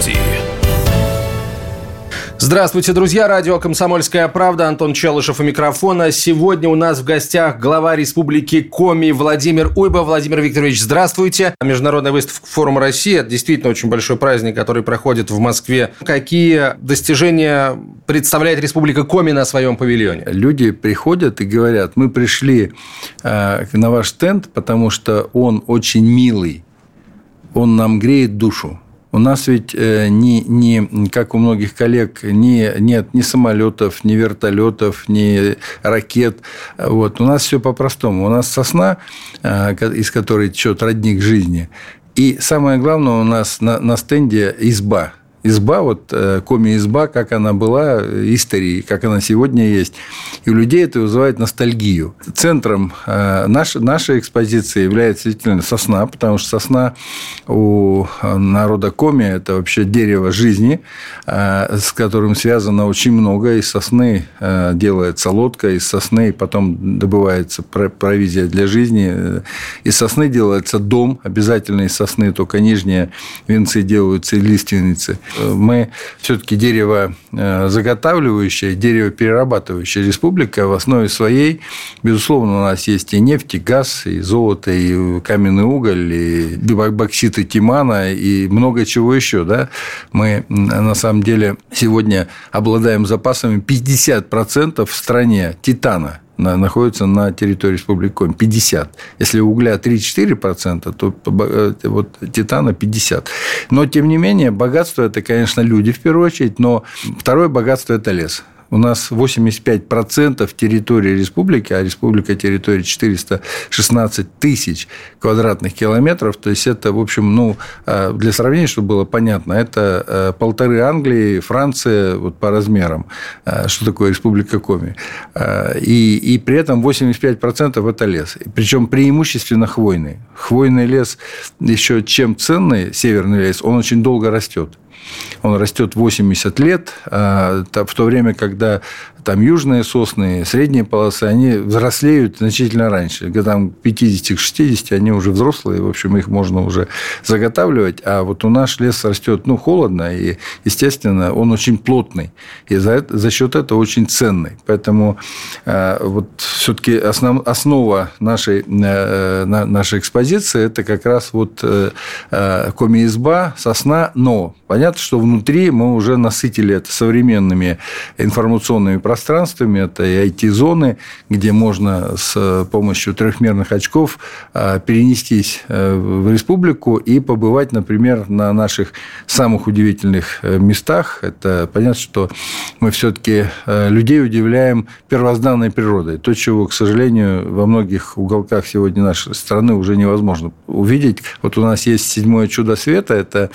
студии. Здравствуйте, друзья. Радио «Комсомольская правда». Антон Челышев у микрофона. Сегодня у нас в гостях глава Республики Коми Владимир Уйба. Владимир Викторович, здравствуйте. Международная выставка Форума России – это действительно очень большой праздник, который проходит в Москве. Какие достижения представляет Республика Коми на своем павильоне? Люди приходят и говорят, мы пришли э, на ваш стенд, потому что он очень милый, он нам греет душу у нас ведь э, не, не, как у многих коллег, не, нет ни самолетов, ни вертолетов, ни ракет. Вот. У нас все по-простому. У нас сосна, э, из которой течет родник жизни. И самое главное, у нас на, на стенде изба – изба, вот э, коми-изба, как она была, истории, как она сегодня есть. И у людей это вызывает ностальгию. Центром э, нашей, нашей экспозиции является действительно сосна, потому что сосна у народа коми – это вообще дерево жизни, э, с которым связано очень много. Из сосны делается лодка, из сосны потом добывается провизия для жизни. Из сосны делается дом, обязательно из сосны, только нижние венцы делаются и лиственницы – мы все-таки дерево э, заготавливающая, дерево перерабатывающая республика в основе своей, безусловно, у нас есть и нефть, и газ, и золото, и каменный уголь, и боксит и тимана, и много чего еще. Да? Мы, на самом деле, сегодня обладаем запасами 50% в стране титана находится на территории Республики Коми. 50. Если угля 3-4%, то э, вот титана 50. Но, тем не менее, богатство – это, конечно, люди в первую очередь, но второе богатство – это лес у нас 85% территории республики, а республика территории 416 тысяч квадратных километров, то есть это, в общем, ну, а, для сравнения, чтобы было понятно, это а, полторы Англии, Франция вот по размерам, а, что такое республика Коми. И, и при этом 85% это лес, причем преимущественно хвойный. Хвойный лес еще чем ценный, северный лес, он очень долго растет он растет 80 лет, а, в то время, когда там южные сосны, средние полосы, они взрослеют значительно раньше. Годам 50-60 они уже взрослые, в общем, их можно уже заготавливать. А вот у нас лес растет, ну, холодно, и, естественно, он очень плотный. И за, за счет этого очень ценный. Поэтому э, вот все-таки основ, основа нашей, э, нашей экспозиции – это как раз вот э, коми-изба, сосна, но понятно, что внутри мы уже насытили это современными информационными пространствами, это и IT-зоны, где можно с помощью трехмерных очков а, перенестись э, в республику и побывать, например, на наших самых удивительных э, местах. Это понятно, что мы все-таки э, людей удивляем первозданной природой. То, чего, к сожалению, во многих уголках сегодня нашей страны уже невозможно увидеть. Вот у нас есть седьмое чудо света, это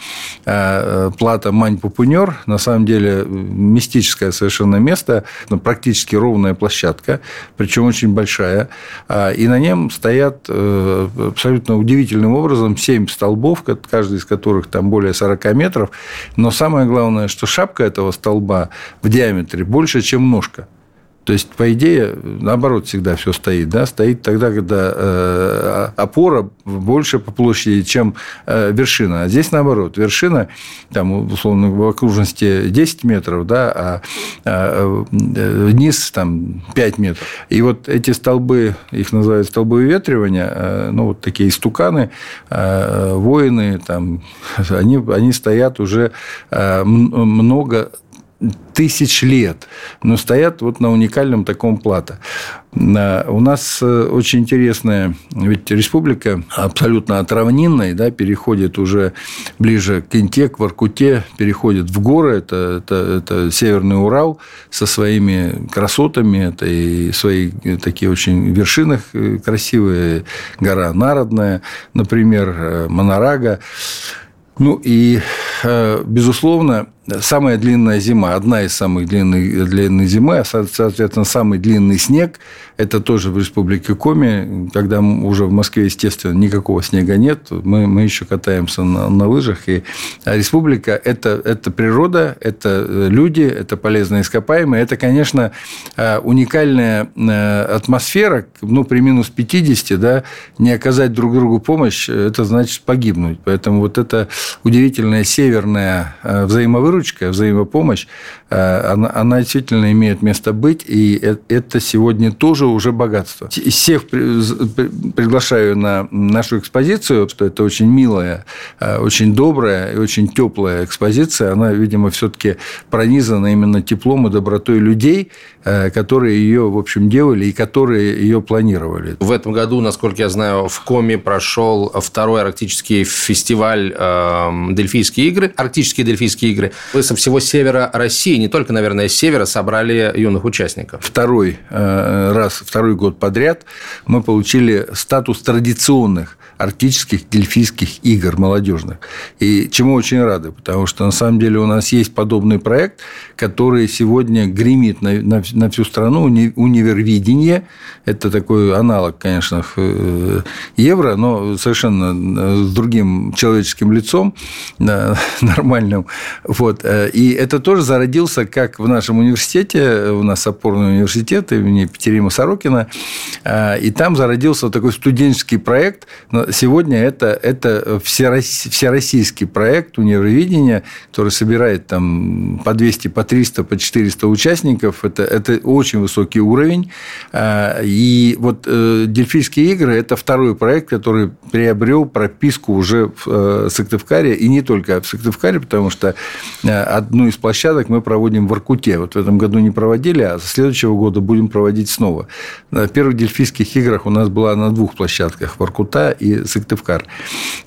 плата Мань-Пупунер, на самом деле мистическое совершенно место, ну, практически ровная площадка, причем очень большая, а, и на нем стоят э, абсолютно удивительным образом 7 столбов, каждый из которых там более 40 метров, но самое главное, что шапка этого столба в диаметре больше, чем ножка. То есть, по идее, наоборот всегда все стоит. Да? Стоит тогда, когда э, опора больше по площади, чем э, вершина. А здесь наоборот. Вершина, там, условно, в окружности 10 метров, да, а, а низ там 5 метров. И вот эти столбы, их называют столбы выветривания, э, ну, вот такие истуканы, воины, там, они, они стоят уже много тысяч лет, но стоят вот на уникальном таком плато. У нас э, очень интересная, ведь республика абсолютно от равнинной, да, переходит уже ближе к Инте, к Воркуте, переходит в горы, это, это, это Северный Урал со своими красотами, это и свои такие очень вершины красивые, гора Народная, например, э, Монорага. Ну и, э, безусловно, самая длинная зима, одна из самых длинных, длинных зимы, а, соответственно, самый длинный снег – это тоже в Республике Коми, когда уже в Москве, естественно, никакого снега нет, мы, мы еще катаемся на, на лыжах, и республика – это, это природа, это люди, это полезные ископаемые, это, конечно, уникальная атмосфера, ну, при минус 50, да, не оказать друг другу помощь, это значит погибнуть. Поэтому вот эта удивительная северная э, взаимовыручка, взаимопомощь, э, она, она действительно имеет место быть, и э, это сегодня тоже уже богатство. Всех приглашаю на нашу экспозицию, что это очень милая, очень добрая и очень теплая экспозиция. Она, видимо, все-таки пронизана именно теплом и добротой людей, которые ее, в общем, делали и которые ее планировали. В этом году, насколько я знаю, в Коми прошел второй арктический фестиваль э, «Дельфийские игры», арктические дельфийские игры. Со всего севера России, не только, наверное, с севера, собрали юных участников. Второй э, раз, второй год подряд мы получили статус традиционных арктических дельфийских игр молодежных. И чему очень рады, потому что на самом деле у нас есть подобный проект, который сегодня гремит на, на, на всю страну, уни, универвидение. Это такой аналог, конечно, э, евро, но совершенно э, с другим человеческим лицом, нормальным. Вот. Э, и это тоже зародился как в нашем университете, у нас опорный университет имени Екатерина Сорокина, и там зародился такой студенческий проект сегодня это, это всероссийский проект универоведения, который собирает там по 200, по 300, по 400 участников. Это, это очень высокий уровень. А, и вот э, Дельфийские игры – это второй проект, который приобрел прописку уже в э, Сыктывкаре, и не только в Сыктывкаре, потому что э, одну из площадок мы проводим в Аркуте. Вот в этом году не проводили, а со следующего года будем проводить снова. На первых Дельфийских играх у нас была на двух площадках – в Аркута Сыктывкар.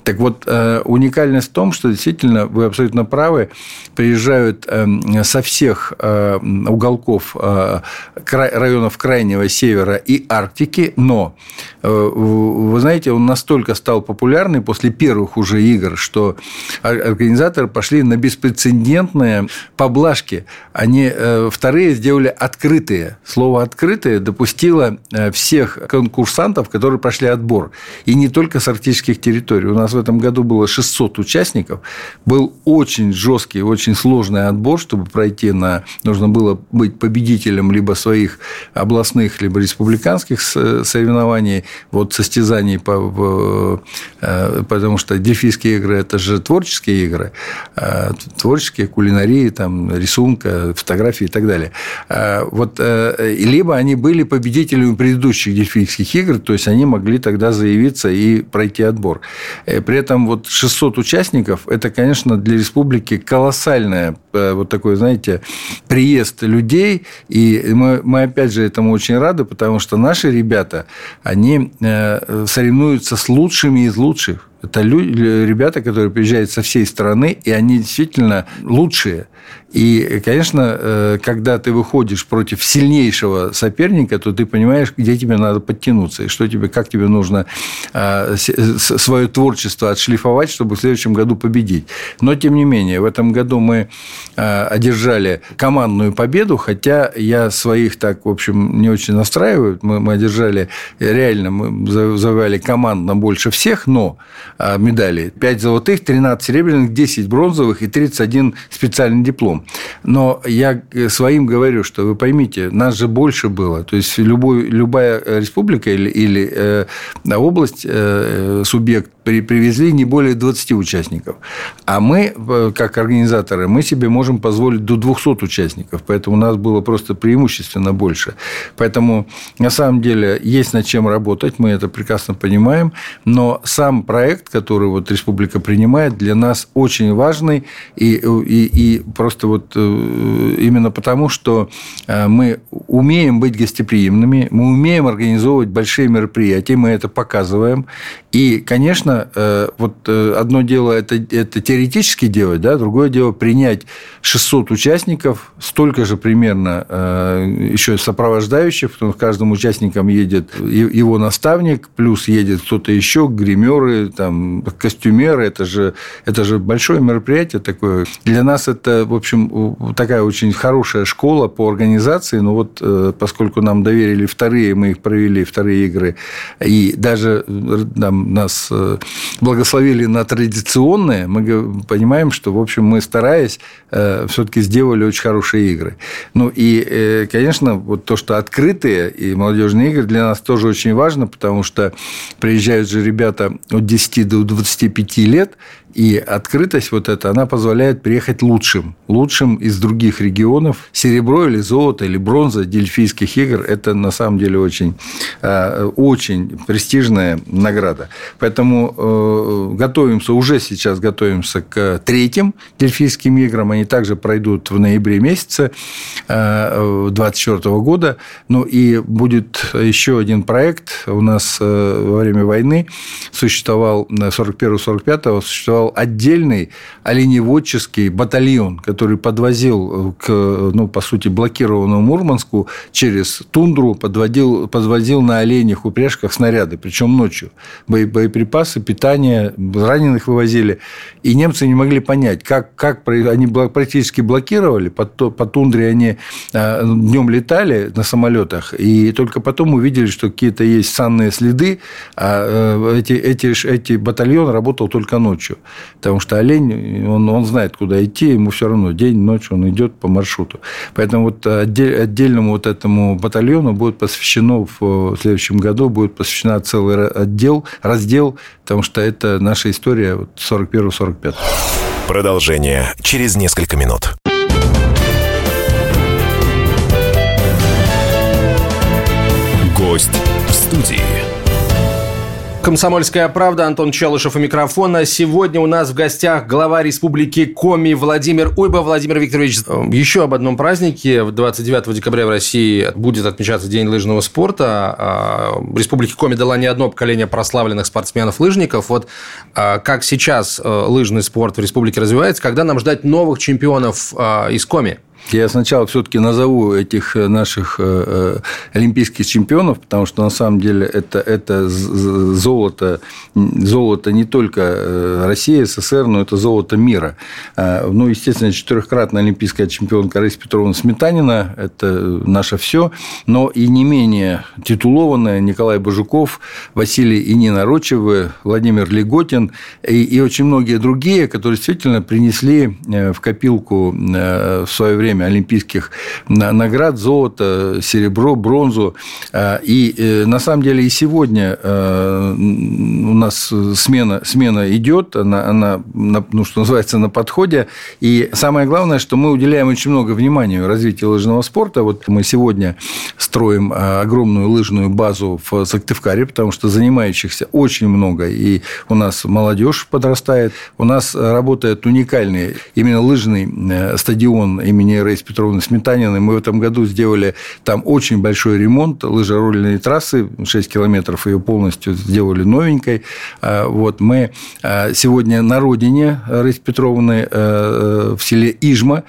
Так вот, э, уникальность в том, что действительно, вы абсолютно правы, приезжают эм, со всех э, уголков э, районов Крайнего Севера и Арктики, но, вы знаете, он настолько стал популярный после первых уже игр, что организаторы пошли на беспрецедентные поблажки. Они вторые сделали открытые. Слово «открытые» допустило всех конкурсантов, которые прошли отбор. И не только арктических территорий. У нас в этом году было 600 участников. Был очень жесткий, очень сложный отбор, чтобы пройти на... Нужно было быть победителем либо своих областных, либо республиканских соревнований, вот состязаний, по, э, потому что дельфийские игры – это же творческие игры, э, творческие, кулинарии, там, рисунка, фотографии и так далее. Э, вот, либо они были победителями предыдущих дельфийских игр, то есть они могли тогда заявиться и пройти отбор. Э, при этом вот 600 участников – это, конечно, для республики колоссальное э, вот такой, знаете, приезд людей. И мы, мы опять же, этому очень рады, потому что наши ребята, они э, соревнуются с лучшими из лучших. Это люди, ребята, которые приезжают со всей страны, и они действительно лучшие. И, конечно, э, когда ты выходишь против сильнейшего соперника, то ты понимаешь, где тебе надо подтянуться, и что тебе, как тебе нужно а, свое творчество отшлифовать, чтобы в следующем году победить. Но, тем не менее, в этом году мы а, одержали командную победу, хотя я своих так, в общем, не очень настраиваю. Мы, мы одержали, реально, мы завоевали командно больше всех, но медалей 5 золотых, 13 серебряных, 10 бронзовых и 31 специальный диплом. Но я своим говорю, что вы поймите, нас же больше было. То есть любой, любая республика или, или э, область, э, субъект при, привезли не более 20 участников. А мы, э, как организаторы, мы себе можем позволить до 200 участников. Поэтому у нас было просто преимущественно больше. Поэтому, на самом деле, есть над чем работать, мы это прекрасно понимаем. Но сам проект, который вот республика принимает, для нас очень важный. И, и, и просто вот именно потому, что мы умеем быть гостеприимными, мы умеем организовывать большие мероприятия, мы это показываем. И, конечно, вот одно дело это, это теоретически делать, да, другое дело принять 600 участников, столько же примерно еще сопровождающих, потому что каждым участником едет его наставник, плюс едет кто-то еще, гримеры, там, костюмеры, это же, это же большое мероприятие такое. Для нас это, в общем, такая очень хорошая школа по организации, но вот э, поскольку нам доверили вторые, мы их провели, вторые игры, и даже там, нас э, благословили на традиционные, мы понимаем, что, в общем, мы, стараясь, э, все-таки сделали очень хорошие игры. Ну, и, конечно, вот то, что открытые и молодежные игры для нас тоже очень важно, потому что приезжают же ребята от 10 до 25 лет, и открытость вот эта, она позволяет приехать лучшим, лучшим из других регионов. Серебро или золото или бронза дельфийских игр – это на самом деле очень, э, очень престижная награда. Поэтому э, готовимся, уже сейчас готовимся к третьим дельфийским играм. Они также пройдут в ноябре месяце 2024 э, года. Ну и будет еще один проект. У нас во время войны существовал 41-45 существовал существовал отдельный оленеводческий батальон, который подвозил к, ну, по сути, блокированному Мурманску через тундру, подводил, подвозил на оленях упряжках снаряды, причем ночью. Боеприпасы, питание, раненых вывозили. И немцы не могли понять, как, как они практически блокировали, по, по тундре они а, днем летали на самолетах, и только потом увидели, что какие-то есть санные следы, а э, эти, эти, эти батальон работал только ночью. Потому что олень, он, он знает, куда идти, ему все равно день, ночь он идет по маршруту. Поэтому вот отдельному вот этому батальону будет посвящено в следующем году будет посвящена целый отдел, раздел, потому что это наша история вот 41-45. Продолжение через несколько минут. Комсомольская правда, Антон Челышев у микрофона. Сегодня у нас в гостях глава республики Коми Владимир Уйба. Владимир Викторович, еще об одном празднике. 29 декабря в России будет отмечаться День лыжного спорта. А, республике Коми дала не одно поколение прославленных спортсменов-лыжников. Вот а, как сейчас э, лыжный спорт в республике развивается, когда нам ждать новых чемпионов а, из Коми? Я сначала все-таки назову этих э, наших э, э, олимпийских чемпионов, потому что на самом деле это, это золото, золото не только России, СССР, но это золото мира. Ну, естественно, четырехкратная олимпийская чемпионка Раиса Петровна Сметанина – это наше все, но и не менее титулованная Николай Бажуков, Василий и Нина Рочевы, Владимир Леготин и, и очень многие другие, которые действительно принесли в копилку в свое время время олимпийских наград, золото, серебро, бронзу. А, и э, на самом деле и сегодня э, у нас смена, смена идет, она, она, ну, что называется, на подходе. И самое главное, что мы уделяем очень много внимания развитию лыжного спорта. Вот мы сегодня строим а, огромную лыжную базу в Сыктывкаре, потому что занимающихся очень много, и у нас молодежь подрастает, у нас работает уникальный именно лыжный э, стадион имени Раисы Петровны Сметаниной. Мы в этом году сделали там очень большой ремонт лыжероллерной трассы, 6 километров ее полностью сделали новенькой. А, вот мы а, сегодня на родине Раисы Петровны э, в селе Ижма,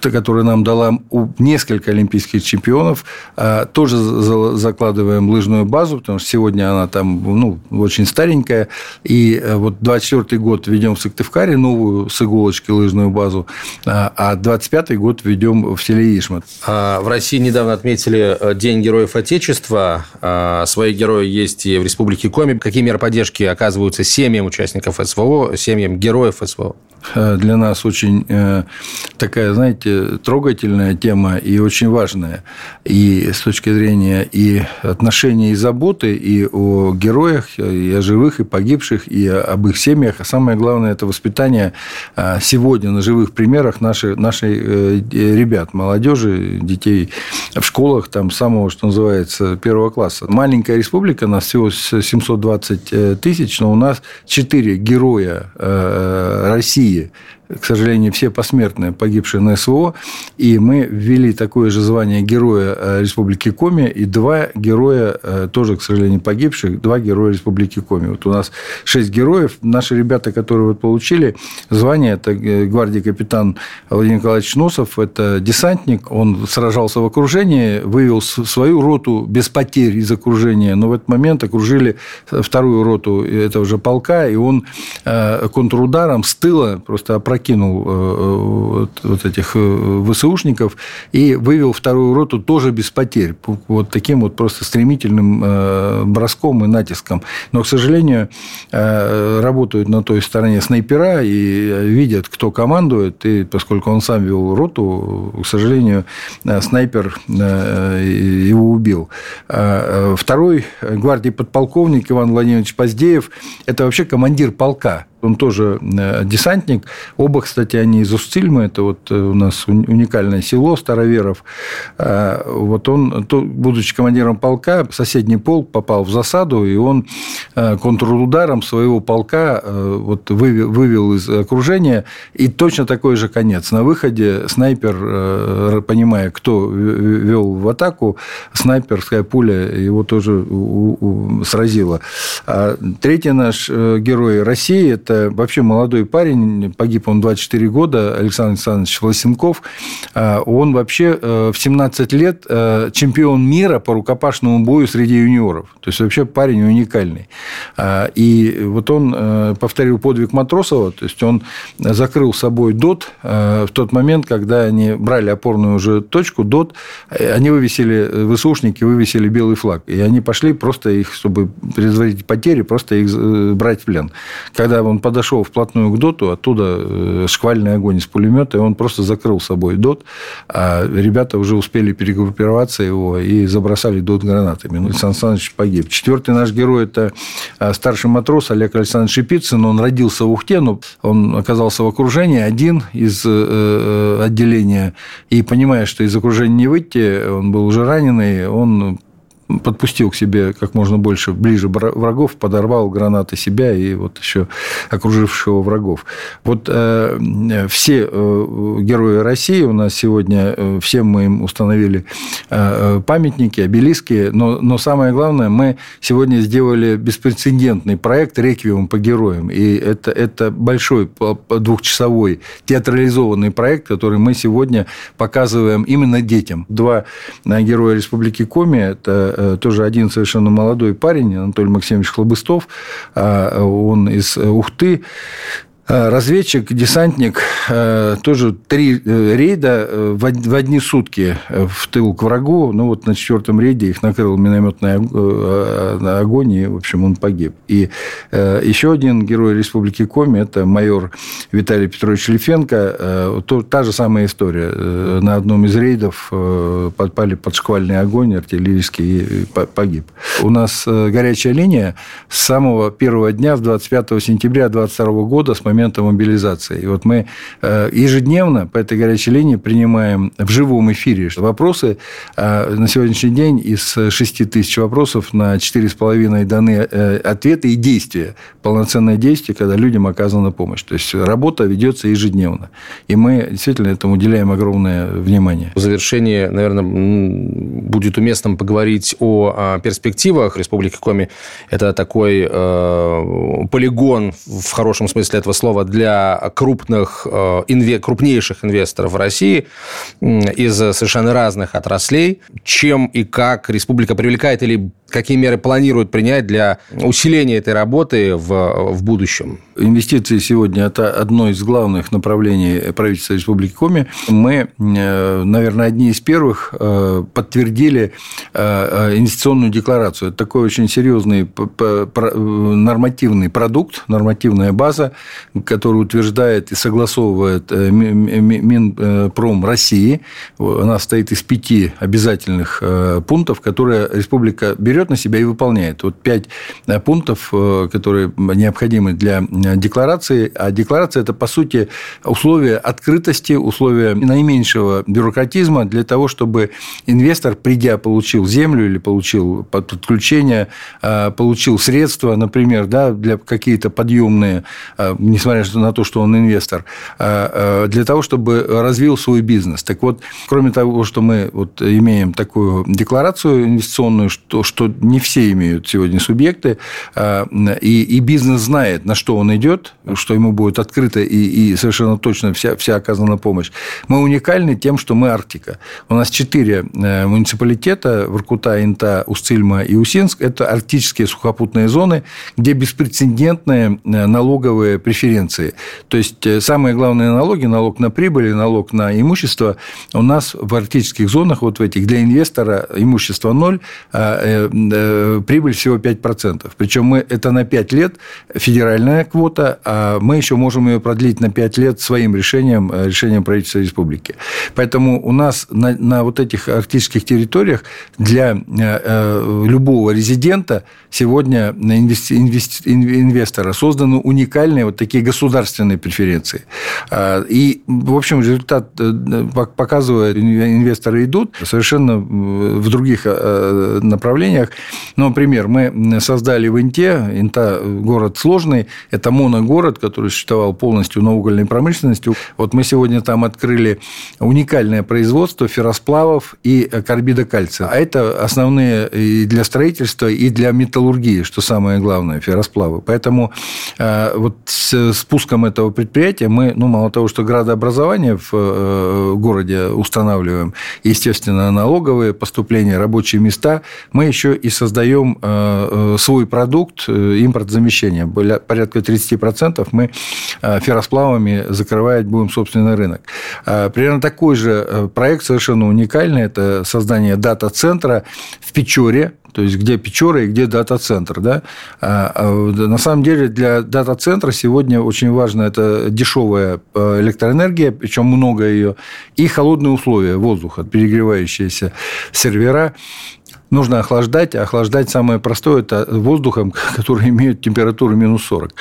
которая нам дала несколько олимпийских чемпионов, а, тоже закладываем лыжную базу, потому что сегодня она там ну, очень старенькая. И э, вот 24 год ведем в Сыктывкаре новую с иголочки лыжную базу, а 25 год ведем в селе Ишмат. В России недавно отметили э, День Героев Отечества. Свои герои есть и в Республике Коми. Какие меры поддержки оказываются семьям участников СВО, семьям героев СВО? Э, для нас очень э, такая, знаете, трогательная тема и очень важная. И с точки зрения и отношений и заботы и о героях, и о живых, и погибших, и об их семьях. А самое главное – это воспитание э, сегодня на живых примерах наших, наших ребят, молодежи, детей в школах, там, самого, что называется, первого класса. Маленькая республика, нас всего 720 тысяч, но у нас 4 героя России России к сожалению, все посмертные, погибшие на СВО, и мы ввели такое же звание Героя э, Республики Коми и два героя, э, тоже, к сожалению, погибших, два героя Республики Коми. Вот у нас шесть героев. Наши ребята, которые вот получили звание, это э, гвардии капитан Владимир Николаевич Носов, это десантник, он сражался в окружении, вывел свою роту без потерь из окружения, но в этот момент окружили вторую роту этого же полка, и он контрударом с тыла просто опрокинул опрокинул э, э, вот этих э, ВСУшников и вывел вторую роту тоже без потерь. Вот таким вот просто стремительным броском и натиском. Но, к сожалению, работают на той стороне снайпера и видят, кто командует. И поскольку он сам вел роту, к сожалению, снайпер его убил. Второй гвардии подполковник Иван Владимирович Поздеев – это вообще командир полка он тоже э, десантник. Оба, кстати, они из Устильмы. Это вот э, у нас уникальное село Староверов. Э, вот он, будучи командиром полка, соседний полк попал в засаду, и он контрударом своего полка вот вывел, вывел из окружения. И точно такой же конец. На выходе снайпер, понимая, кто вел в атаку, снайперская пуля его тоже сразила. А третий наш герой России – это вообще молодой парень, погиб он 24 года, Александр Александрович Лосенков. А, он вообще э, в 17 лет э, чемпион мира по рукопашному бою среди юниоров. То есть, вообще парень уникальный. А, и вот он э, повторил подвиг Матросова, то есть, он закрыл собой ДОТ в тот момент, когда они брали опорную уже точку, ДОТ, они вывесили, ВСУшники вывесили белый флаг. И они пошли просто их, чтобы предотвратить потери, просто их брать в плен. Когда он подошел вплотную к ДОТу, оттуда э, шквальный огонь из пулемета, и он просто закрыл собой ДОТ, а ребята уже успели перегруппироваться его и забросали ДОТ гранатами. Ну, Александр Александрович погиб. Четвертый наш герой – это а, старший матрос Олег Александрович Шипицын. Он родился в Ухте, но он оказался в окружении, один из э, э, отделения. И понимая, что из окружения не выйти, он был уже раненый, он подпустил к себе как можно больше, ближе врагов, подорвал гранаты себя и вот еще окружившего врагов. Вот э, все э, герои России у нас сегодня, э, всем мы им установили э, памятники, обелиски, но, но самое главное, мы сегодня сделали беспрецедентный проект «Реквием по героям». И это, это большой двухчасовой театрализованный проект, который мы сегодня показываем именно детям. Два э, героя Республики Коми – это Э, тоже один совершенно молодой парень, Анатолий Максимович Хлобыстов, а, он из Ухты, Э, разведчик, десантник, э, тоже три э, рейда в одни сутки в тыл к врагу. Ну, вот на четвертом рейде их накрыл минометный огонь, и, в общем, он погиб. И еще один герой Республики Коми – это майор Виталий Петрович Лифенко. Та же самая история. На одном из рейдов подпали под шквальный огонь артиллерийский и погиб. У нас горячая линия с самого первого дня, с 25 сентября 2022 года, с момента момента мобилизации. И вот мы э, ежедневно по этой горячей линии принимаем в живом эфире вопросы. А на сегодняшний день из 6 тысяч вопросов на 4,5 даны э, ответы и действия. Полноценное действие, когда людям оказана помощь. То есть, работа ведется ежедневно. И мы действительно этому уделяем огромное внимание. В завершении, наверное, будет уместным поговорить о перспективах Республики Коми. Это такой э, полигон в хорошем смысле этого слова слова, для крупных, э, инве, крупнейших инвесторов в России из совершенно разных отраслей. Чем и как республика привлекает или какие меры планирует принять для усиления этой работы в, в будущем? Инвестиции сегодня – это одно из главных направлений правительства Республики Коми. Мы, э, наверное, одни из первых э, подтвердили инвестиционную декларацию. Это такой очень серьезный нормативный продукт, нормативная база, который утверждает и согласовывает э, Минпром России. Она состоит из пяти обязательных э, пунктов, которые республика берет берет на себя и выполняет. Вот пять пунктов, которые необходимы для декларации. А декларация – это, по сути, условия открытости, условия наименьшего бюрократизма для того, чтобы инвестор, придя, получил землю или получил подключение, получил средства, например, да, для какие-то подъемные, несмотря на то, что он инвестор, для того, чтобы развил свой бизнес. Так вот, кроме того, что мы вот имеем такую декларацию инвестиционную, что, что не все имеют сегодня субъекты, а, и, и бизнес знает, на что он идет, что ему будет открыто и, и совершенно точно вся, вся оказана помощь. Мы уникальны тем, что мы Арктика. У нас четыре э, муниципалитета – Воркута, Инта, Устильма и Усинск – это арктические сухопутные зоны, где беспрецедентные э, налоговые преференции. То есть, э, самые главные налоги – налог на прибыль налог на имущество – у нас в арктических зонах, вот в этих, для инвестора имущество ноль, а прибыль всего 5%. Причем мы, это на 5 лет федеральная квота, а мы еще можем ее продлить на 5 лет своим решением, э, решением правительства республики. Поэтому у нас на, на вот этих арктических территориях для любого резидента сегодня инвести, инвести, инвестора созданы уникальные вот такие государственные преференции. А, и, в общем, результат показывает, инвесторы идут совершенно в других э, направлениях. Ну, например, мы создали в Инте, Инта город сложный, это моногород, который существовал полностью на угольной промышленности. Вот мы сегодня там открыли уникальное производство ферросплавов и карбида кальция. А это основные и для строительства, и для металлургии, что самое главное, ферросплавы. Поэтому э, вот с спуском этого предприятия мы, ну, мало того, что градообразование в э, городе устанавливаем, естественно, налоговые поступления, рабочие места, мы еще и создаем э, э, свой продукт э, импортозамещения. Порядка 30% мы ферросплавами закрывать будем собственный рынок. Примерно такой же проект совершенно уникальный. Это создание дата-центра в Печоре, то есть где Печора и где дата-центр. Да? На самом деле для дата-центра сегодня очень важно это дешевая электроэнергия, причем много ее, и холодные условия воздуха, перегревающиеся сервера нужно охлаждать, а охлаждать самое простое – это воздухом, который имеет температуру минус 40.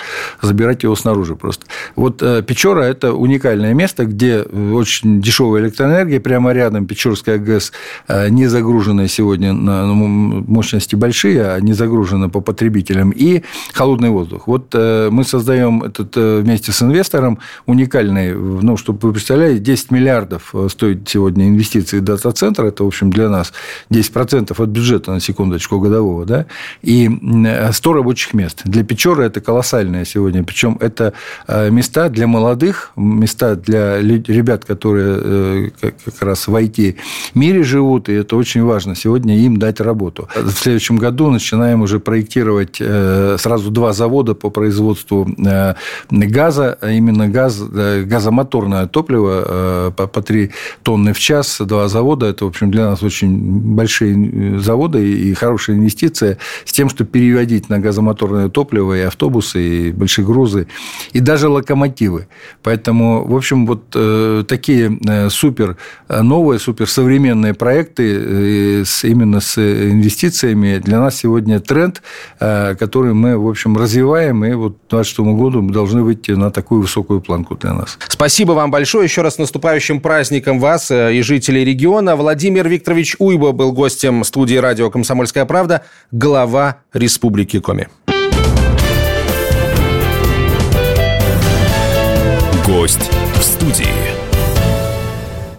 Забирать его снаружи просто. Вот э, Печора – это уникальное место, где очень дешевая электроэнергия, прямо рядом Печорская ГЭС, э, не загруженная сегодня на ну, мощности большие, а не загружена по потребителям, и холодный воздух. Вот э, мы создаем этот вместе с инвестором уникальный, ну, чтобы вы представляли, 10 миллиардов стоит сегодня инвестиции дата-центра, это, в общем, для нас 10% от бюджета, на секундочку, годового, да, и 100 рабочих мест. Для Печоры это колоссальное сегодня, причем это э, места для молодых, места для ребят, которые э, как раз в IT-мире живут, и это очень важно сегодня им дать работу. В следующем году начинаем уже проектировать э, сразу два завода по производству газа, а именно газ, газомоторное топливо по 3 тонны в час, два завода, это, в общем, для нас очень большие завода и хорошая инвестиция с тем, чтобы переводить на газомоторное топливо и автобусы, и большие грузы, и даже локомотивы. Поэтому, в общем, вот э, такие э, супер э, новые, супер современные проекты именно с инвестициями для нас сегодня тренд, который мы, в общем, развиваем, и вот к 2026 году мы должны выйти на такую высокую планку для нас. Спасибо вам большое. Еще раз наступающим праздником вас и жителей региона. Владимир Викторович Уйба был гостем студии студии радио «Комсомольская правда» глава Республики Коми. Гость в студии.